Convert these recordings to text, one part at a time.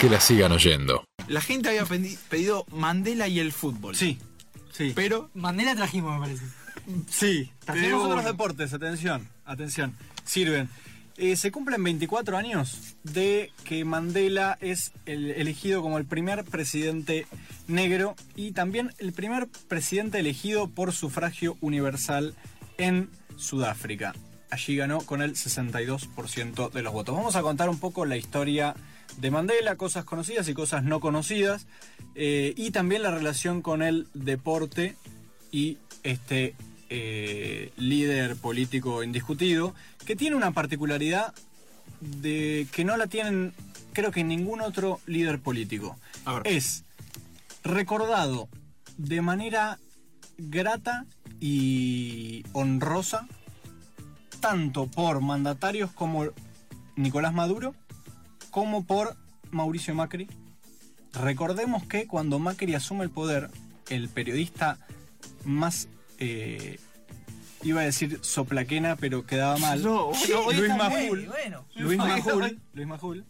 que la sigan oyendo. La gente había pedido Mandela y el fútbol. Sí, sí. Pero Mandela trajimos, me parece. Sí, Trajimos otros deportes, atención, atención, sirven. Eh, se cumplen 24 años de que Mandela es el- elegido como el primer presidente negro y también el primer presidente elegido por sufragio universal en Sudáfrica. Allí ganó con el 62% de los votos. Vamos a contar un poco la historia de Mandela, cosas conocidas y cosas no conocidas, eh, y también la relación con el deporte y este eh, líder político indiscutido, que tiene una particularidad de que no la tienen, creo que ningún otro líder político. Es recordado de manera grata y honrosa, tanto por mandatarios como Nicolás Maduro, como por Mauricio Macri. Recordemos que cuando Macri asume el poder, el periodista más, eh, iba a decir soplaquena, pero quedaba mal, No, Luis Majul, bueno. Luis. Majul, Luis Majul,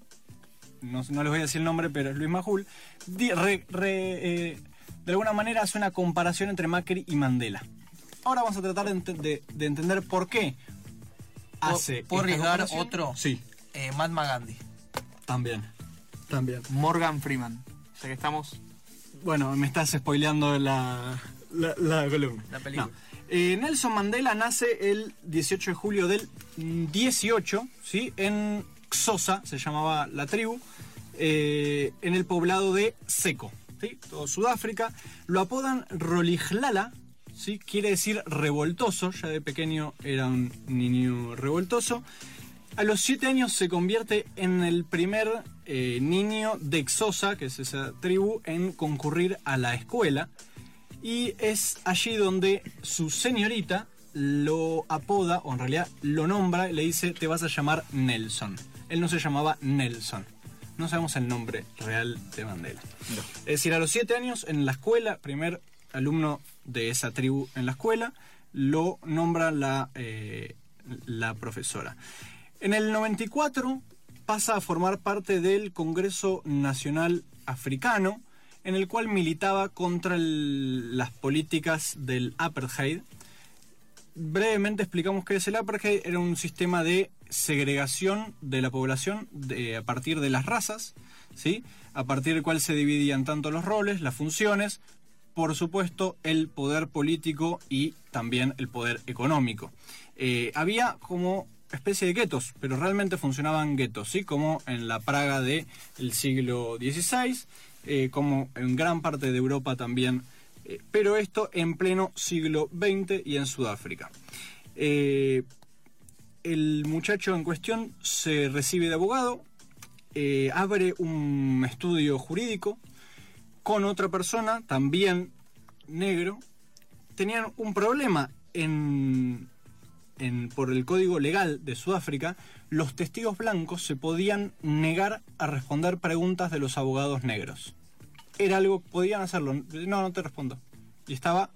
no, no les voy a decir el nombre, pero es Luis Majul, di- re- re- eh, de alguna manera hace una comparación entre Macri y Mandela. Ahora vamos a tratar de, ente- de- de entender por qué hace. ¿Puedo arriesgar otro? Sí, Eh, Mahatma Gandhi. también. También. Morgan Freeman. O sea que estamos. Bueno, me estás spoileando la, la, la columna. La película. No. Eh, Nelson Mandela nace el 18 de julio del 18, ¿sí? En Xhosa, se llamaba la tribu, eh, en el poblado de Seco, ¿sí? Todo Sudáfrica. Lo apodan Rolijlala, ¿sí? Quiere decir revoltoso, ya de pequeño era un niño revoltoso. A los 7 años se convierte en el primer eh, niño de Xhosa, que es esa tribu, en concurrir a la escuela. Y es allí donde su señorita lo apoda, o en realidad lo nombra, y le dice, te vas a llamar Nelson. Él no se llamaba Nelson. No sabemos el nombre real de Mandela. Es decir, a los 7 años en la escuela, primer alumno de esa tribu en la escuela, lo nombra la, eh, la profesora. En el 94 pasa a formar parte del Congreso Nacional Africano, en el cual militaba contra las políticas del apartheid. Brevemente explicamos qué es el apartheid. Era un sistema de segregación de la población de- a partir de las razas, ¿sí? a partir del cual se dividían tanto los roles, las funciones, por supuesto, el poder político y también el poder económico. Eh, había como especie de guetos, pero realmente funcionaban guetos, como en la Praga del siglo XVI, eh, como en gran parte de Europa también, eh, pero esto en pleno siglo XX y en Sudáfrica. Eh, el muchacho en cuestión se recibe de abogado, abre un estudio jurídico con otra persona, también negro. Tenían un problema en, en- por el código legal de Sudáfrica. Los testigos blancos se podían negar a responder preguntas de los abogados negros. Era algo, podían hacerlo. No, no te respondo. Y estaba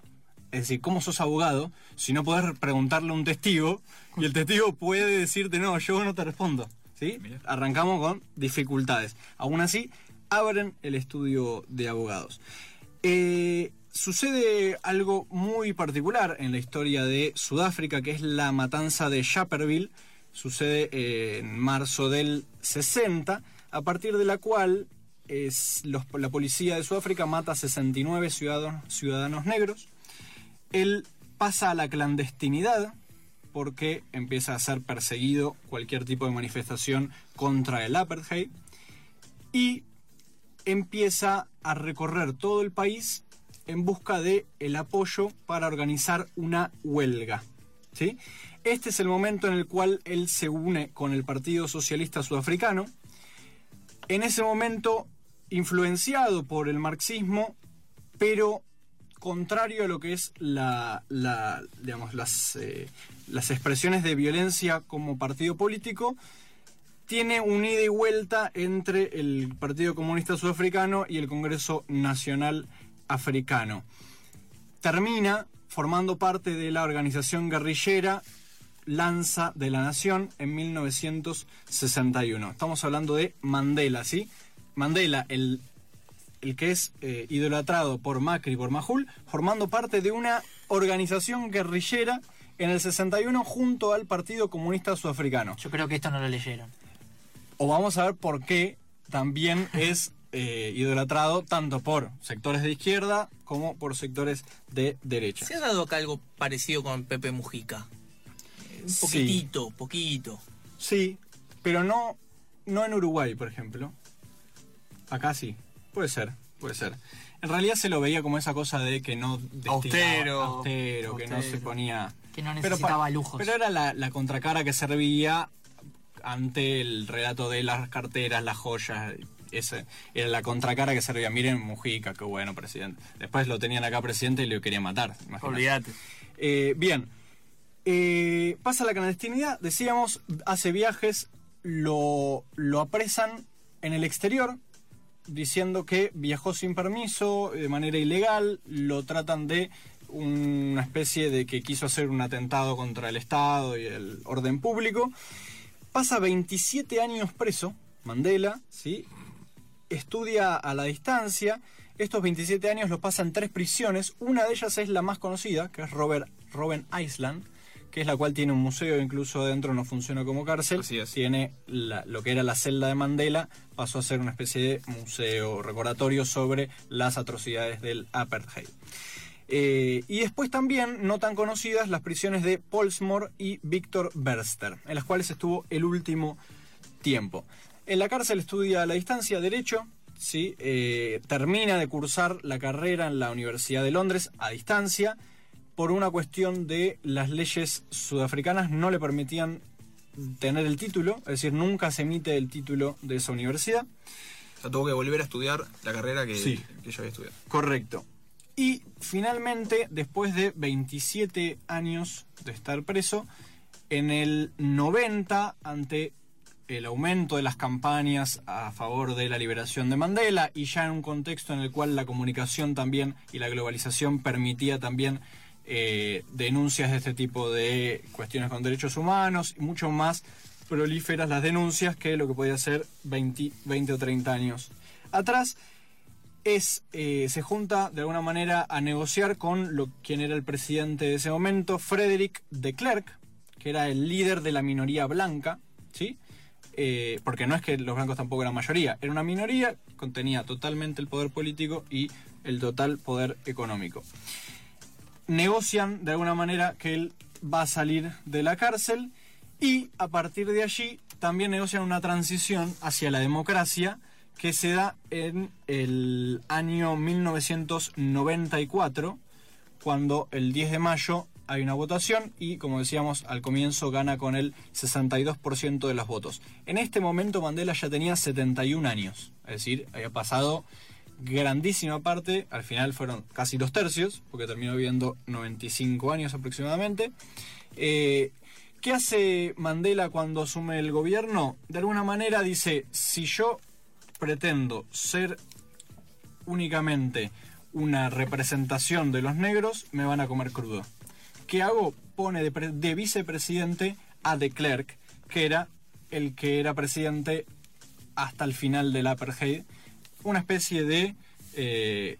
es decir, ¿cómo sos abogado si no podés preguntarle a un testigo y el testigo puede decirte, no, yo no te respondo? ¿Sí? Arrancamos con dificultades. Aún así, abren el estudio de abogados. Eh, sucede algo muy particular en la historia de Sudáfrica, que es la matanza de Shapperville. Sucede eh, en marzo del 60, a partir de la cual es la policía de Sudáfrica mata a 69 ciudadanos, ciudadanos negros. Él pasa a la clandestinidad porque empieza a ser perseguido cualquier tipo de manifestación contra el apartheid y empieza a recorrer todo el país en busca de el apoyo para organizar una huelga. ¿sí? Este es el momento en el cual él se une con el Partido Socialista Sudafricano. En ese momento, influenciado por el marxismo, pero contrario a lo que es las, eh, las expresiones de violencia como partido político, tiene un ida y vuelta entre el Partido Comunista Sudafricano y el Congreso Nacional Africano. Termina formando parte de la organización guerrillera Lanza de la Nación en 1961. Estamos hablando de Mandela, ¿sí? Mandela, el, el que es eh, idolatrado por Macri y por Majul, formando parte de una organización guerrillera en el 61 junto al Partido Comunista Sudafricano. Yo creo que esto no lo leyeron. O vamos a ver por qué también es eh, idolatrado tanto por sectores de izquierda como por sectores de derecha. ¿Se ha dado acá algo parecido con Pepe Mujica? Un Sí. poquitito, poquito. Sí, pero no, no en Uruguay, por ejemplo. Acá sí, puede ser, puede ser. En realidad se lo veía como esa cosa de que no Austero. austero, que no se ponía Que no Pero necesitaba pa- lujos. Pero era la, la contracara que servía ante el relato de las carteras, las joyas. Ese, era la contracara que servía. Miren, Mujica, qué bueno presidente. Después lo tenían acá presidente y lo querían matar. imagínate. Olvídate. Eh, bien. Eh, pasa la clandestinidad, decíamos, hace viajes, lo, lo apresan en el exterior, diciendo que viajó sin permiso, de manera ilegal, lo tratan de una especie de que quiso hacer un atentado contra el Estado y el orden público. Pasa 27 años preso, Mandela, ¿sí? estudia a la distancia. Estos 27 años los pasa en tres prisiones. Una de ellas es la más conocida, que es Robert, Robben Island, que es la cual tiene un museo, incluso adentro no funciona como cárcel. Así es. Tiene la- lo que era la celda de Mandela, pasó a ser una especie de museo recordatorio sobre las atrocidades del apartheid. Eh, y después también, no tan conocidas, las prisiones de Polsmore y Víctor Berster, en las cuales estuvo el último tiempo. En la cárcel estudia a la distancia Derecho, ¿sí? Eh, termina de cursar la carrera en la Universidad de Londres a distancia. Por una cuestión de las leyes sudafricanas no le permitían tener el título, es decir, nunca se emite el título de esa universidad. O sea, tuvo que volver a estudiar la carrera que, Sí. que yo había estudiado. Correcto. Y finalmente, después de 27 años de estar preso, en el 90, ante el aumento de las campañas a favor de la liberación de Mandela y ya en un contexto en el cual la comunicación también y la globalización permitía también eh, denuncias de este tipo de cuestiones con derechos humanos y mucho más prolíferas las denuncias que lo que podía ser 20, 20 o 30 años atrás es eh, se junta de alguna manera a negociar con lo, quien era el presidente de ese momento, Frederick de Klerk, que era el líder de la minoría blanca, ¿sí? Eh, porque no es que los blancos tampoco eran mayoría, era una minoría, contenía totalmente el poder político y el total poder económico. Negocian de alguna manera que él va a salir de la cárcel y a partir de allí también negocian una transición hacia la democracia que se da en el año 1994, cuando el 10 de mayo hay una votación y, como decíamos al comienzo, gana con el 62% de los votos. En este momento Mandela ya tenía 71 años, es decir, había pasado grandísima parte, al final fueron casi dos tercios, porque terminó viviendo 95 años aproximadamente. Eh, ¿Qué hace Mandela cuando asume el gobierno? De alguna manera dice, si yo pretendo ser únicamente una representación de los negros, me van a comer crudo. ¿Qué hago? Pone de, pre- de vicepresidente a de Klerk, que era el que era presidente hasta el final del apartheid, una especie de eh,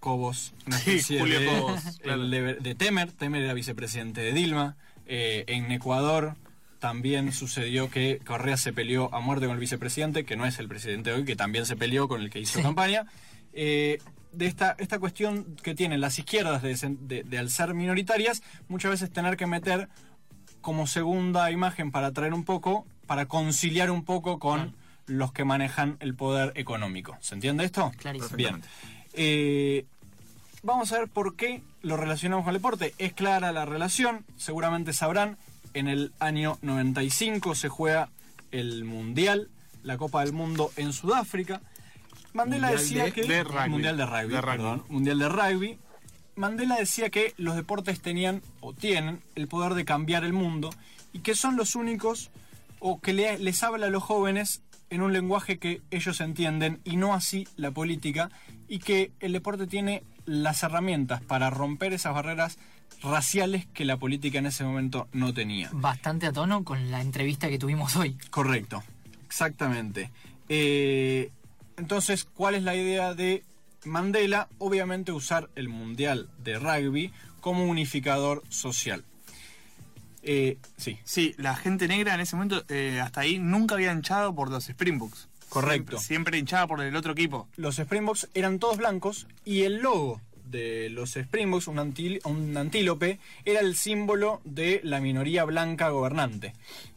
Cobos, una Sí, especie Julio de, Cobos, el claro. de, de Temer, Temer era vicepresidente de Dilma, eh, en Ecuador también sucedió que Correa se peleó a muerte con el vicepresidente, que no es el presidente de hoy, que también se peleó con el que hizo Sí. campaña. Eh, de esta, esta cuestión que tienen las izquierdas de, sen- de- de al ser minoritarias, muchas veces tener que meter como segunda imagen para atraer un poco, para conciliar un poco con los que manejan el poder económico. ¿Se entiende esto? Clarísimo. Bien. Eh, vamos a ver por qué lo relacionamos con el deporte. Es clara la relación, seguramente sabrán, en el año 95 se juega el Mundial, la Copa del Mundo en Sudáfrica. Mandela Mundial decía de- que... de rugby. Mundial de rugby, De rugby. perdón. Mundial de rugby. Mandela decía que los deportes tenían o tienen el poder de cambiar el mundo y que son los únicos o que le- les habla a los jóvenes en un lenguaje que ellos entienden y no así la política y que el deporte tiene las herramientas para romper esas barreras raciales que la política en ese momento no tenía. Bastante a tono con la entrevista que tuvimos hoy. Correcto, exactamente. Eh, Entonces, ¿cuál es la idea de Mandela? Obviamente usar el Mundial de Rugby como unificador social. Eh, sí, Sí, la gente negra en ese momento, eh, hasta ahí, nunca había hinchado por los Springboks. Correcto. Siempre, siempre hinchaba por el otro equipo. los Springboks eran todos blancos y el logo de los Springboks, un, antil- un antílope, era el símbolo de la minoría blanca gobernante.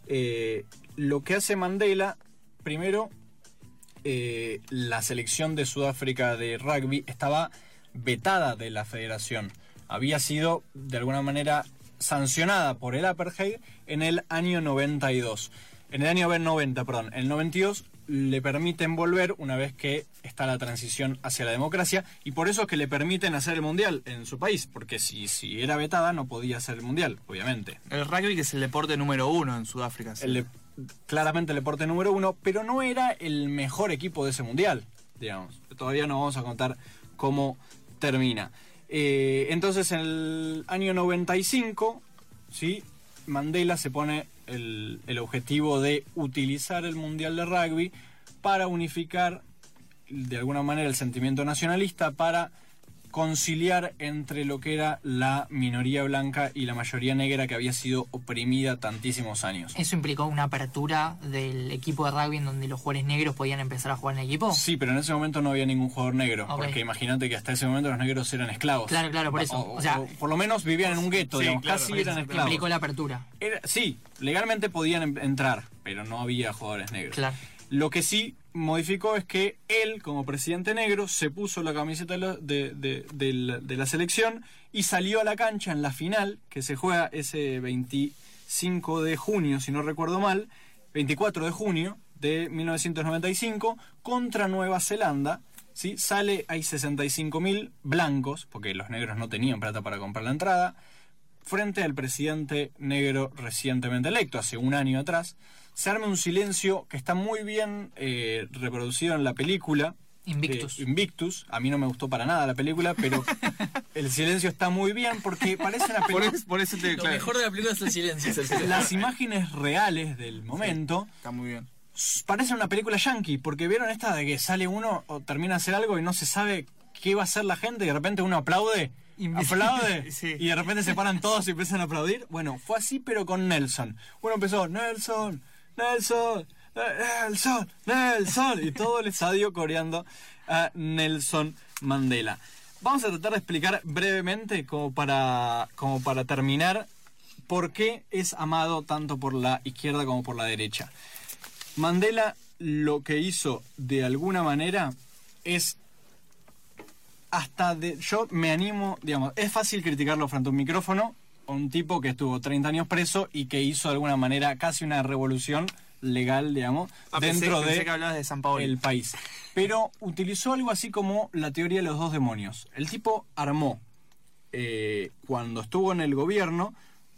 Eh, lo que hace Mandela, primero, eh, la selección de Sudáfrica de rugby estaba vetada de la federación. Había sido, de alguna manera, sancionada por el apartheid en el año 92. En el año 90, perdón. En el 92 le permiten volver una vez que está la transición hacia la democracia y por eso es que le permiten hacer el mundial en su país, porque si, si era vetada no podía hacer el mundial, obviamente. El rugby que es el deporte número uno en Sudáfrica. El de- claramente el deporte número uno, pero no era el mejor equipo de ese mundial, digamos. Todavía no vamos a contar cómo termina. Eh, entonces, en el año 95, ¿sí? Mandela se pone el, el objetivo de utilizar el mundial de rugby para unificar de alguna manera el sentimiento nacionalista, para conciliar entre lo que era la minoría blanca y la mayoría negra que había sido oprimida tantísimos años. ¿Eso implicó una apertura del equipo de rugby en donde los jugadores negros podían empezar a jugar en el equipo? Sí, pero en ese momento no había ningún jugador negro, porque imagínate que hasta ese momento los negros eran esclavos. Claro, claro, por eso. O, O sea, o por lo menos vivían en un gueto, sí, digamos, claro, casi eran esclavos. implicó la apertura. Era- sí, legalmente podían em- entrar, pero no había jugadores negros. Claro. Lo que sí modificó es que él, como presidente negro, se puso la camiseta de de- la- la selección y salió a la cancha en la final, que se juega ese 25 de junio, si no recuerdo mal, 24 de junio de 1995, contra Nueva Zelanda. ¿sí? Sale, hay 65.000 blancos, porque los negros no tenían plata para comprar la entrada, frente al presidente negro recientemente electo, hace un año atrás, se arma un silencio que está muy bien eh, reproducido en la película. Invictus. Invictus. A mí no me gustó para nada la película, pero el silencio está muy bien porque parece una Por película... eso, por eso te Lo mejor de la película es el silencio. Las imágenes reales del momento Está muy bien. parece una película yankee, porque vieron esta de que sale uno o termina de hacer algo y no se sabe qué va a hacer la gente y de repente uno aplaude, aplaude Sí. y de repente se paran todos y empiezan a aplaudir. Bueno, fue así pero con Nelson. Uno empezó, Nelson, Nelson, Nelson, Nelson y todo el estadio coreando a Nelson Mandela. Vamos a tratar de explicar brevemente como para, como para terminar por qué es amado tanto por la izquierda como por la derecha. Mandela lo que hizo de alguna manera es hasta de yo me animo, digamos, es fácil criticarlo frente a un micrófono, un tipo que estuvo 30 años preso y que hizo de alguna manera casi una revolución legal, digamos, Ah, dentro pensé de que de San el país. Pero utilizó algo así como la teoría de los dos demonios. El tipo armó, eh, cuando estuvo en el gobierno,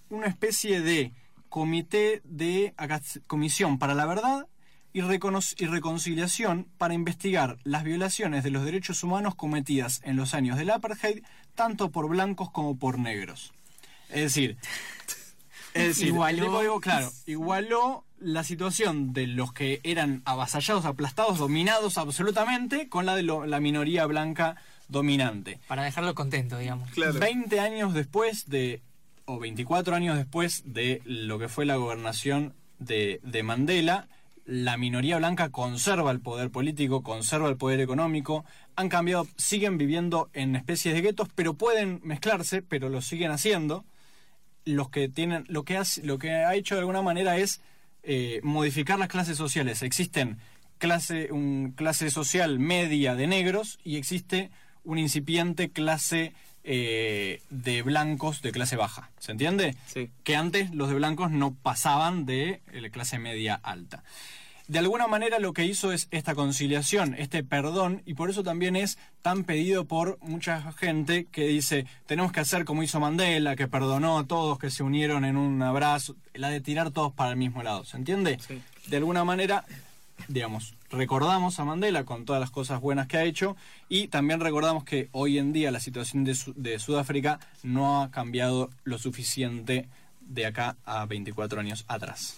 una especie de comité de comisión para la verdad y, y reconciliación para investigar las violaciones de los derechos humanos cometidas en los años del apartheid, tanto por blancos como por negros. Es decir, es decir, Igualó. digo, claro, igualó la situación de los que eran avasallados, aplastados, dominados absolutamente, con la de lo- la minoría blanca dominante. Para dejarlo contento, digamos. Claro. 20 años después de, o 24 años después de lo que fue la gobernación de, de Mandela, la minoría blanca conserva el poder político, conserva el poder económico, han cambiado, siguen viviendo en especies de guetos, pero pueden mezclarse, pero lo siguen haciendo. Los que tienen, lo que, hace- lo que ha hecho de alguna manera es eh, modificar las clases sociales. Existen clase, un clase social media de negros y existe una incipiente clase eh, de blancos de clase baja. ¿Se entiende? Sí. Que antes los de blancos no pasaban de la clase media alta. De alguna manera lo que hizo es esta conciliación, este perdón, y por eso también es tan pedido por mucha gente que dice, tenemos que hacer como hizo Mandela, que perdonó a todos, que se unieron en un abrazo, la de tirar todos para el mismo lado, ¿se entiende? Sí. De alguna manera, digamos, recordamos a Mandela con todas las cosas buenas que ha hecho y también recordamos que hoy en día la situación de, Su- de Sudáfrica no ha cambiado lo suficiente de acá a 24 años atrás.